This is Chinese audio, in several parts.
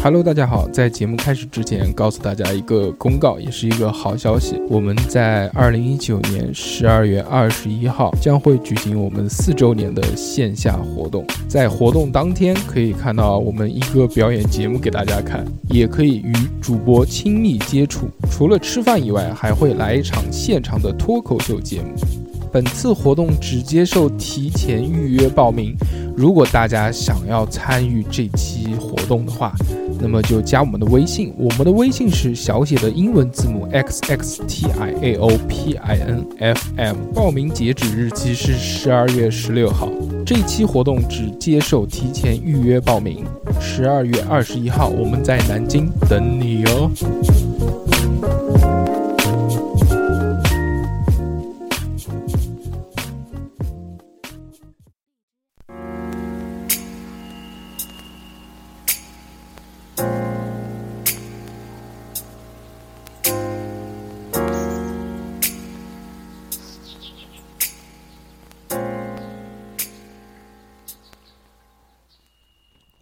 Hello，大家好，在节目开始之前，告诉大家一个公告，也是一个好消息。我们在二零一九年十二月二十一号将会举行我们四周年的线下活动。在活动当天，可以看到我们一哥表演节目给大家看，也可以与主播亲密接触。除了吃饭以外，还会来一场现场的脱口秀节目。本次活动只接受提前预约报名。如果大家想要参与这期活动的话，那么就加我们的微信，我们的微信是小写的英文字母 x x t i a o p i n f m。报名截止日期是十二月十六号。这期活动只接受提前预约报名。十二月二十一号，我们在南京等你哦。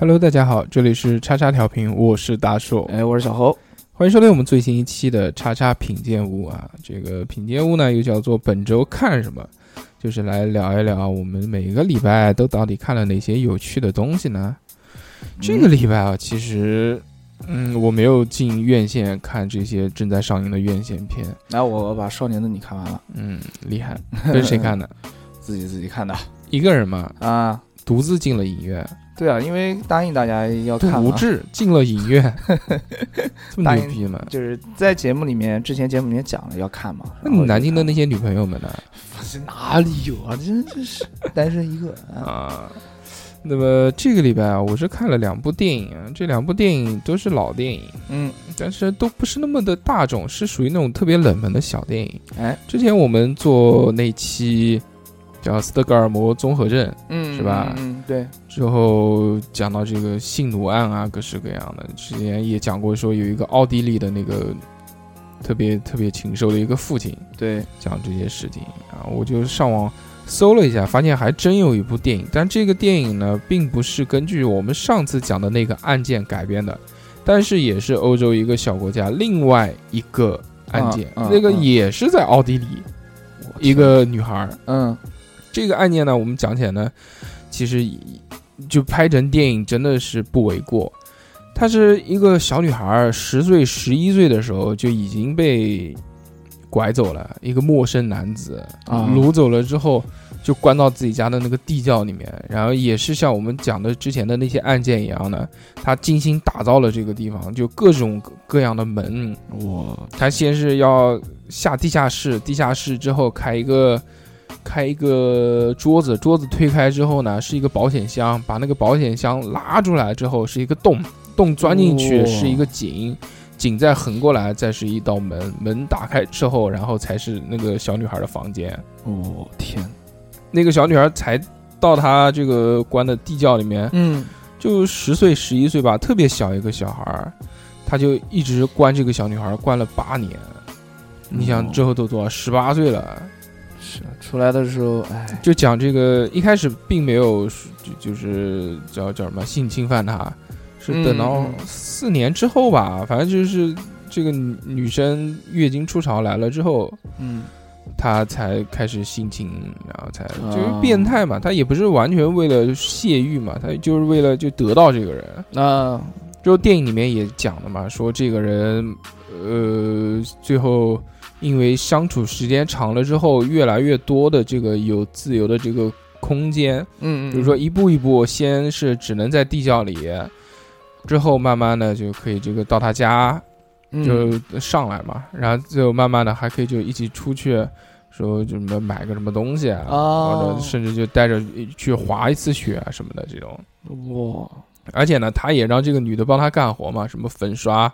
Hello，大家好，这里是叉叉调频，我是大硕，哎，我是小侯，欢迎收听我们最新一期的叉叉品鉴屋啊。这个品鉴屋呢，又叫做本周看什么，就是来聊一聊我们每个礼拜都到底看了哪些有趣的东西呢？这个礼拜啊，其实，嗯，我没有进院线看这些正在上映的院线片。那我把《少年的你》看完了，嗯，厉害，跟谁看的？自己自己看的，一个人嘛，啊，独自进了影院。对啊，因为答应大家要看独自进了影院，这么牛逼吗？就是在节目里面，之前节目里面讲了要看嘛。那你南京的那些女朋友们呢？哪里有啊？真真是单身一个啊！啊，那么这个礼拜啊，我是看了两部电影啊，这两部电影都是老电影，嗯，但是都不是那么的大众，是属于那种特别冷门的小电影。哎，之前我们做那期叫斯德哥尔摩综合症，嗯，是吧？嗯，对，之后讲到这个性奴案啊，各式各样的。之前也讲过，说有一个奥地利的那个特别特别禽兽的一个父亲，对，讲这些事情。啊，我就上网搜了一下，发现还真有一部电影，但这个电影呢，并不是根据我们上次讲的那个案件改编的，但是也是欧洲一个小国家另外一个案件，那个嗯也是在奥地利，一个女孩儿。嗯，这个案件呢，我们讲起来呢，其实就拍成电影真的是不为过。她是一个小女孩，十岁、十一岁的时候就已经被拐走了，一个陌生男子啊掳走了之后，就关到自己家的那个地窖里面，然后也是像我们讲的之前的那些案件一样的，他精心打造了这个地方，就各种各样的门，哇他先是要下地下室，地下室之后开一个开一个桌子，桌子推开之后呢，是一个保险箱，把那个保险箱拉出来之后是一个洞，洞钻进去哦是一个井，井再横过来再是一道门，门打开之后，然后才是那个小女孩的房间。哦天，那个小女孩才到她这个关的地窖里面，嗯，就十岁十一岁吧，特别小一个小孩儿，他就一直关这个小女孩儿关了八年。你想哦之后都多少？十八岁了，是出来的时候，哎，就讲这个一开始并没有就就是叫叫什么性侵犯他，是等到四年之后吧，反正就是这个女女生月经初潮来了之后，嗯，他才开始性侵，然后才啊就是变态嘛，他也不是完全为了泄欲嘛，他就是为了就得到这个人。那之后电影里面也讲了嘛，说这个人，呃，最后因为相处时间长了之后，越来越多的这个有自由的这个空间，嗯，嗯比如说一步一步，先是只能在地窖里，之后慢慢的就可以这个到他家嗯。就上来嘛，然后最后慢慢的还可以就一起出去。说就什么买个什么东西啊，哦。或者甚至就带着去滑一次雪啊什么的这种，哇，而且呢，他也让这个女的帮他干活嘛，什么粉刷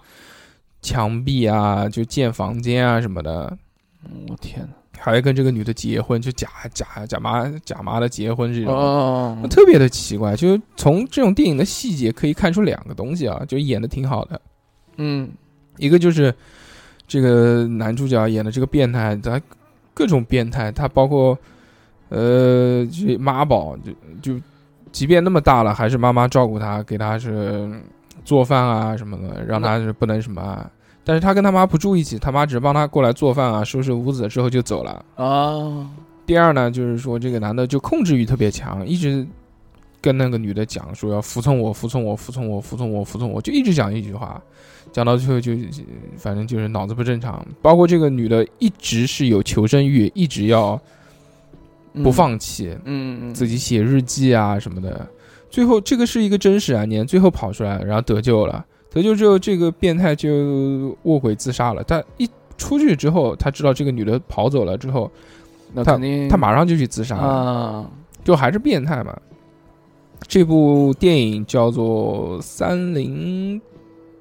墙壁啊，就建房间啊什么的，我天哪，还跟这个女的结婚，就假假假妈假妈的结婚这种，哦，特别的奇怪。就从这种电影的细节可以看出两个东西啊，就演的挺好的。嗯，一个就是这个男主角演的这个变态，他各种变态，他包括呃，这妈宝，就就即便那么大了，还是妈妈照顾他，给他是做饭啊什么的，让他是不能什么啊。但是他跟他妈不住一起，他妈只是帮他过来做饭啊，收拾屋子之后就走了。啊，第二呢，就是说这个男的就控制欲特别强，一直跟那个女的讲说要服从我，服从我，服从我，服从我，服从我，就一直讲一句话，讲到最后就反正就是脑子不正常。包括这个女的一直是有求生欲，一直要不放弃，嗯，自己写日记啊什么的。最后这个是一个真实案件，最后跑出来，然后得救了。得救之后，这个变态就卧轨自杀了。他一出去之后，他知道这个女的跑走了之后，他那肯定他马上就去自杀了。啊，就还是变态嘛。这部电影叫做《三零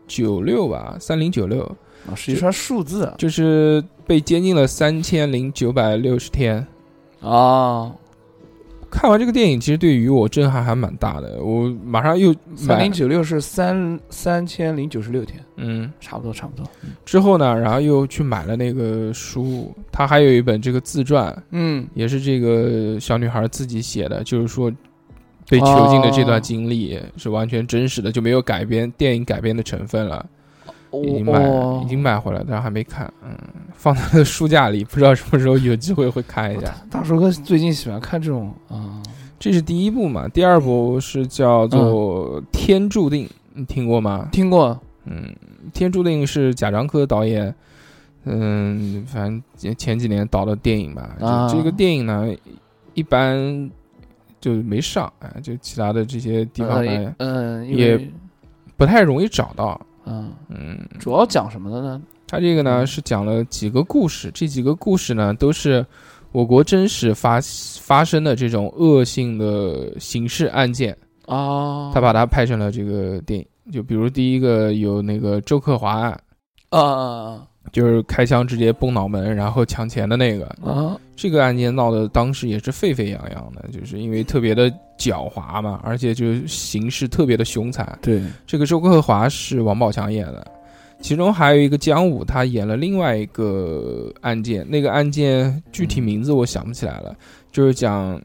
九六》吧，三零九六，啊是一串数字啊就是被监禁了三千零九百六十天。啊，看完这个电影，其实对于我震撼还蛮大的。我马上又买三零，九六是三三千零九十六天，嗯，差不多差不多。之后呢，然后又去买了那个书，他还有一本这个自传，嗯，也是这个小女孩自己写的，就是说被囚禁的这段经历是完全真实的，就没有改编电影改编的成分了。已经买哦已经买回来，但是还没看，嗯，放在了书架里，不知道什么时候有机会会看一下。大叔哥最近喜欢看这种啊，这是第一部嘛，第二部是叫做《天注定》，你听过吗？听过嗯，《天注定》是贾樟柯导演，嗯，反正前前几年导的电影吧。啊这个电影呢，一般就没上，哎，就其他的这些地方呢，嗯，因也不太容易找到。嗯，嗯，主要讲什么的呢？他这个呢是讲了几个故事，这几个故事呢都是我国真实发发生的这种恶性的刑事案件，啊，他把它拍成了这个电影。就比如第一个有那个周克华案，啊啊就是开枪直接崩脑门然后抢钱的那个，啊啊，这个案件闹得当时也是沸沸扬扬的，就是因为特别的狡猾嘛，而且就是形势特别的凶残。对，这个周克华是王宝强演的，其中还有一个姜武，他演了另外一个案件，那个案件具体名字我想不起来了，就是讲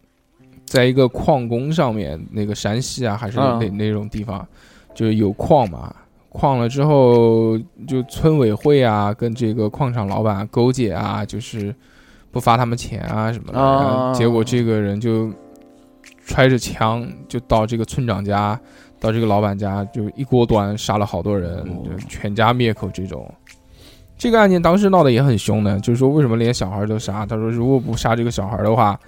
在一个矿工上面，那个山西啊还是啊那那种地方，就是有矿嘛。矿了之后，就村委会啊，跟这个矿场老板勾结啊，就是不发他们钱啊什么的。啊然后结果这个人就揣着枪就到这个村长家，到这个老板家，就一锅端杀了好多人，哦就全家灭口这种。这个案件当时闹得也很凶的，就是说为什么连小孩都杀？他说如果不杀这个小孩的话，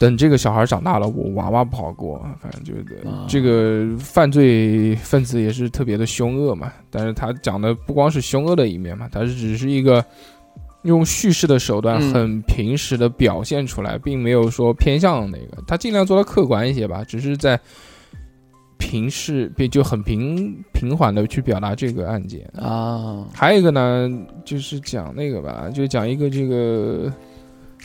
等这个小孩长大了，我娃娃不好过。反正就是啊这个犯罪分子也是特别的凶恶嘛，但是他讲的不光是凶恶的一面嘛，他是只是一个用叙事的手段嗯很平实的表现出来，并没有说偏向那个，他尽量做到客观一些吧，只是在平视就很平平缓的去表达这个案件。啊，还有一个呢，就是讲那个吧，就讲一个这个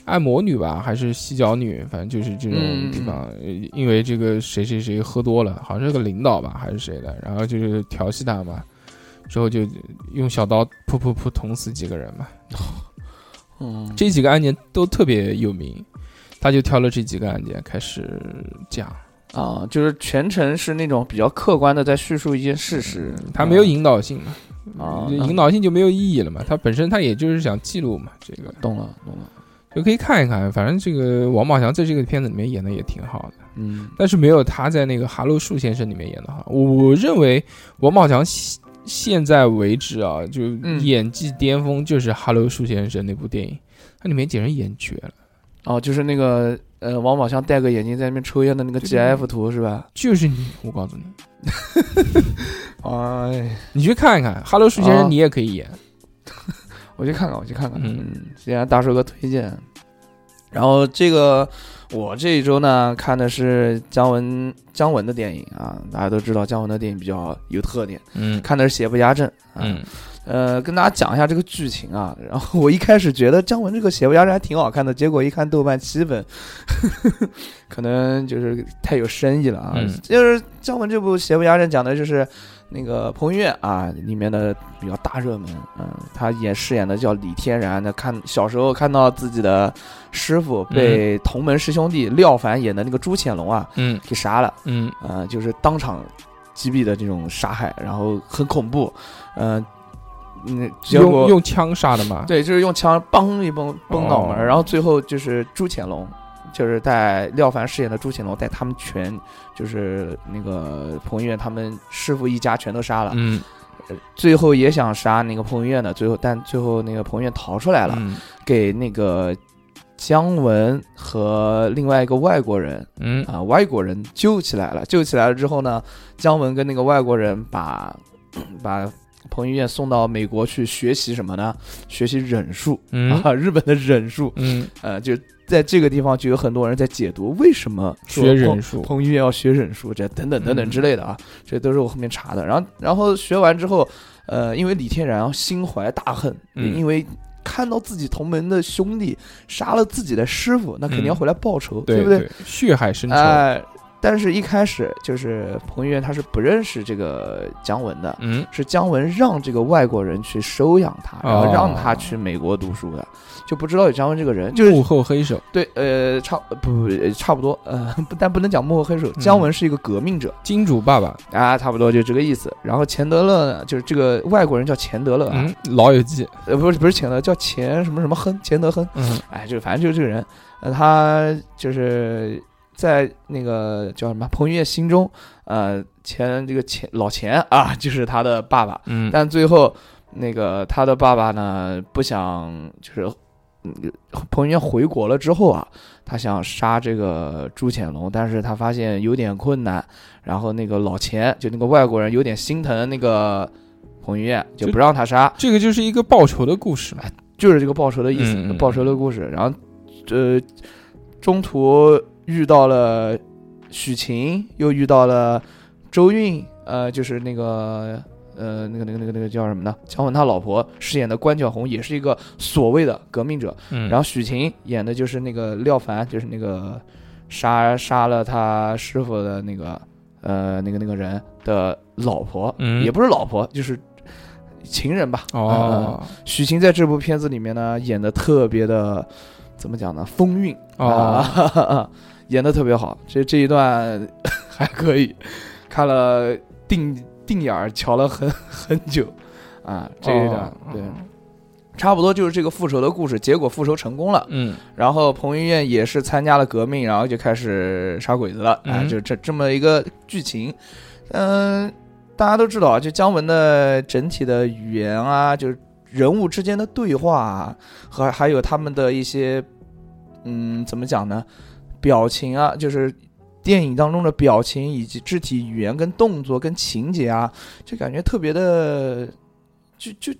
按摩女吧，还是洗脚女，反正就是这种嗯地方，呃因为这个谁谁谁喝多了，好像是个领导吧，还是谁的，然后就是调戏他嘛，之后就用小刀噗噗噗捅死几个人嘛。嗯，这几个案件都特别有名，他就挑了这几个案件开始讲，啊，就是全程是那种比较客观的在叙述一件事实，他没有引导性嘛，啊，引导性就没有意义了嘛，他本身他也就是想记录嘛，这个。懂了懂了，就可以看一看。反正这个王宝强在这个片子里面演的也挺好的，嗯但是没有他在那个《哈喽树先生》里面演的好。我我认为王宝强现现在为止啊，就嗯演技巅峰就是《哈喽树先生》那部电影，它里面简直演绝了。哦，就是那个呃，王宝强戴个眼镜在那边抽烟的那个 GIF 图是吧？就是你，我告诉你，哎，你去看一看《哈喽树先生啊》，你也可以演。我去看看，我去看看。嗯嗯，既然大叔哥推荐，然后这个我这一周呢看的是姜文姜文的电影啊，大家都知道姜文的电影比较有特点，嗯看的是《邪不压正》啊。嗯呃，跟大家讲一下这个剧情啊。然后我一开始觉得姜文这个《邪不压正》还挺好看的，结果一看豆瓣七分，可能就是太有深意了啊。嗯就是姜文这部《邪不压正》讲的就是那个彭于晏啊里面的比较大热门，嗯、他演饰演的叫李天然。那看小时候看到自己的师傅被同门师兄弟廖凡演的那个朱潜龙啊嗯。给杀了，嗯。呃，就是当场击毙的这种杀害，然后很恐怖，嗯、嗯，结果用用枪杀的嘛，对，就是用枪嘣一嘣嘣脑门，哦然后最后就是朱潜龙，就是在廖凡饰演的朱潜龙，带他们全就是那个彭于晏他们师傅一家全都杀了，嗯，最后也想杀那个彭于晏的，最后但最后那个彭于晏逃出来了，嗯。给那个姜文和另外一个外国人嗯。啊、外国人救起来了。救起来了之后呢，姜文跟那个外国人把把彭于晏送到美国去学习什么呢？学习忍术、嗯啊，日本的忍术。嗯，呃，就在这个地方就有很多人在解读为什么学忍术彭彭于晏要学忍术，这等等等等嗯之类的啊，这都是我后面查的。然后然后学完之后，呃，因为李天然心怀大恨，嗯因为。看到自己同门的兄弟杀了自己的师傅，那肯定要嗯回来报仇，对不对？？血海深仇，哎、但是一开始就是彭于晏他是不认识这个姜文的，嗯。是姜文让这个外国人去收养他，然后哦。让他去美国读书的，就不知道有姜文这个人，就是幕后黑手，对，呃，差不不呃差不多，呃，不但不能讲幕后黑手，姜文是一个革命者、金主爸爸，啊，差不多就这个意思。然后钱德勒呢，就是这个外国人叫钱德勒啊，嗯，老友记，呃，不是不是钱德勒，叫钱什么什么亨，钱德亨，嗯。哎，就反正就是这个人，呃，他就是在那个叫什么彭于晏心中，呃，钱这个钱老钱啊，就是他的爸爸，嗯，但最后那个他的爸爸呢，不想就是。嗯彭于晏回国了之后啊，他想杀这个朱潜龙，但是他发现有点困难，然后那个老钱就那个外国人有点心疼那个彭于晏，就就不让他杀，这个就是一个报仇的故事嘛，就是这个报仇的意思，嗯嗯报仇的故事。然后，呃，中途遇到了许晴，又遇到了周韵，呃，就是那个。呃，那个、那个、那个、那个叫什么呢？姜文他老婆饰演的关晓红也是一个所谓的革命者，嗯，然后许晴演的就是那个廖凡，就是那个杀杀了他师傅的那个呃那个那个人的老婆，嗯也不是老婆，就是情人吧。嗯哦许晴在这部片子里面呢，演的特别的，怎么讲呢？风韵哦，啊，演的特别好。这这一段 还可以，看了定定眼儿瞧了很 很久啊。这一段、哦对，差不多就是这个复仇的故事。结果复仇成功了，嗯然后彭于晏也是参加了革命，然后就开始杀鬼子了。啊，嗯就这这么一个剧情。嗯、大家都知道啊，就姜文的整体的语言啊，就是人物之间的对话啊，和还有他们的一些，嗯，怎么讲呢？表情啊，就是电影当中的表情以及肢体语言跟动作跟情节啊，就感觉特别的，就就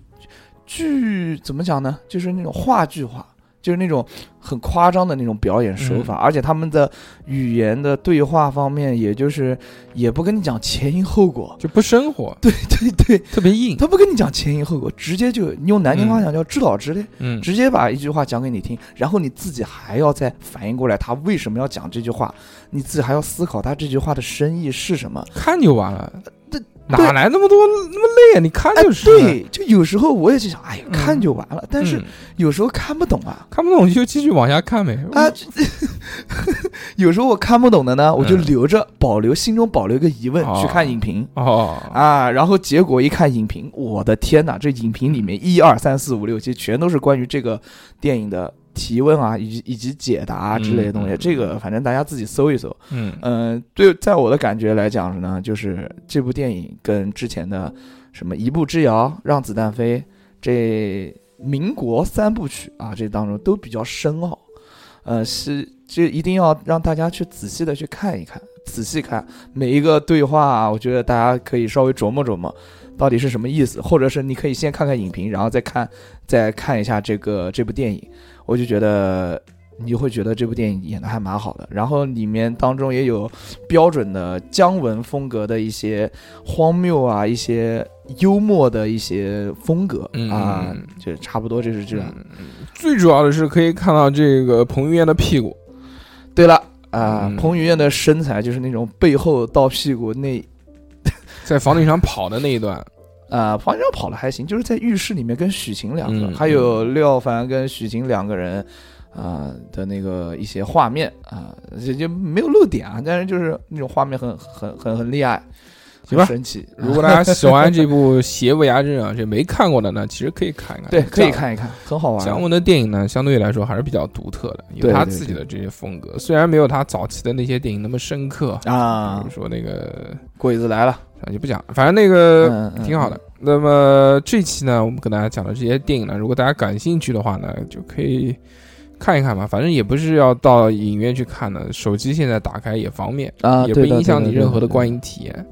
剧怎么讲呢？就是那种话剧化。就是那种很夸张的那种表演手法，而且他们的语言的对话方面，也就是也不跟你讲前因后果，就不生活，对对对，特别硬，他不跟你讲前因后果，直接就你用南京话讲叫知导直的，嗯。直接把一句话讲给你听，然后你自己还要再反应过来他为什么要讲这句话，你自己还要思考他这句话的深意是什么。看就完了，对哪来那么多那么累啊？你看哎，就是，对，就有时候我也就想，哎呀，嗯看就完了，但是嗯有时候看不懂啊。看不懂就继续往下看呗，啊，这 有时候我看不懂的呢，我就嗯留着，保留心中保留一个疑问，哦去看影评哦，啊。然后结果一看影评，我的天哪！这影评里面一二三四五六七全都是关于这个电影的提问啊，以及以及解答啊之类的东西。这个反正大家自己搜一搜。嗯嗯，对，在我的感觉来讲呢，就是这部电影跟之前的什么《一步之遥》《让子弹飞》这民国三部曲啊，这当中都比较深奥。呃，是这一定要让大家去仔细的去看一看，仔细看每一个对话啊，我觉得大家可以稍微琢磨琢磨，到底是什么意思，或者是你可以先看看影评，然后再看再看一下这个这部电影，我就觉得你会觉得这部电影演的还蛮好的。然后里面当中也有标准的姜文风格的一些荒谬啊，一些幽默的一些风格。嗯啊嗯，就差不多就是这样。最主要的是可以看到这个彭于晏的屁股，对了啊，嗯。彭于晏的身材就是那种背后到屁股那在房顶上跑的那一段，啊，房间上跑的还行，就是在浴室里面跟许晴两个，嗯还有廖凡跟许晴两个人啊、的那个一些画面啊，也就没有露点啊，但是就是那种画面很很很很厉害行吧很神奇。如果大家喜欢这部《邪不压正》啊，这没看过的呢，其实可以看一看。对，可以。看一看，很好玩。姜文的电影呢，相对来说还是比较独特的，有他自己的这些风格，虽然没有他早期的那些电影那么深刻啊，比啊如，说那个鬼子来了，啊就不讲了，反正那个挺好的。。那么这期呢，我们跟大家讲的这些电影呢，如果大家感兴趣的话呢，就可以看一看嘛。反正也不是要到影院去看的，手机现在打开也方便，啊，也不影响你任何的观。影体验。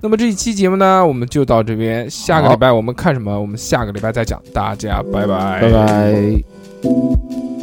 那么这一期节目呢，我们就到这边。下个礼拜我们看什么？我们下个礼拜再讲。大家拜拜，拜拜。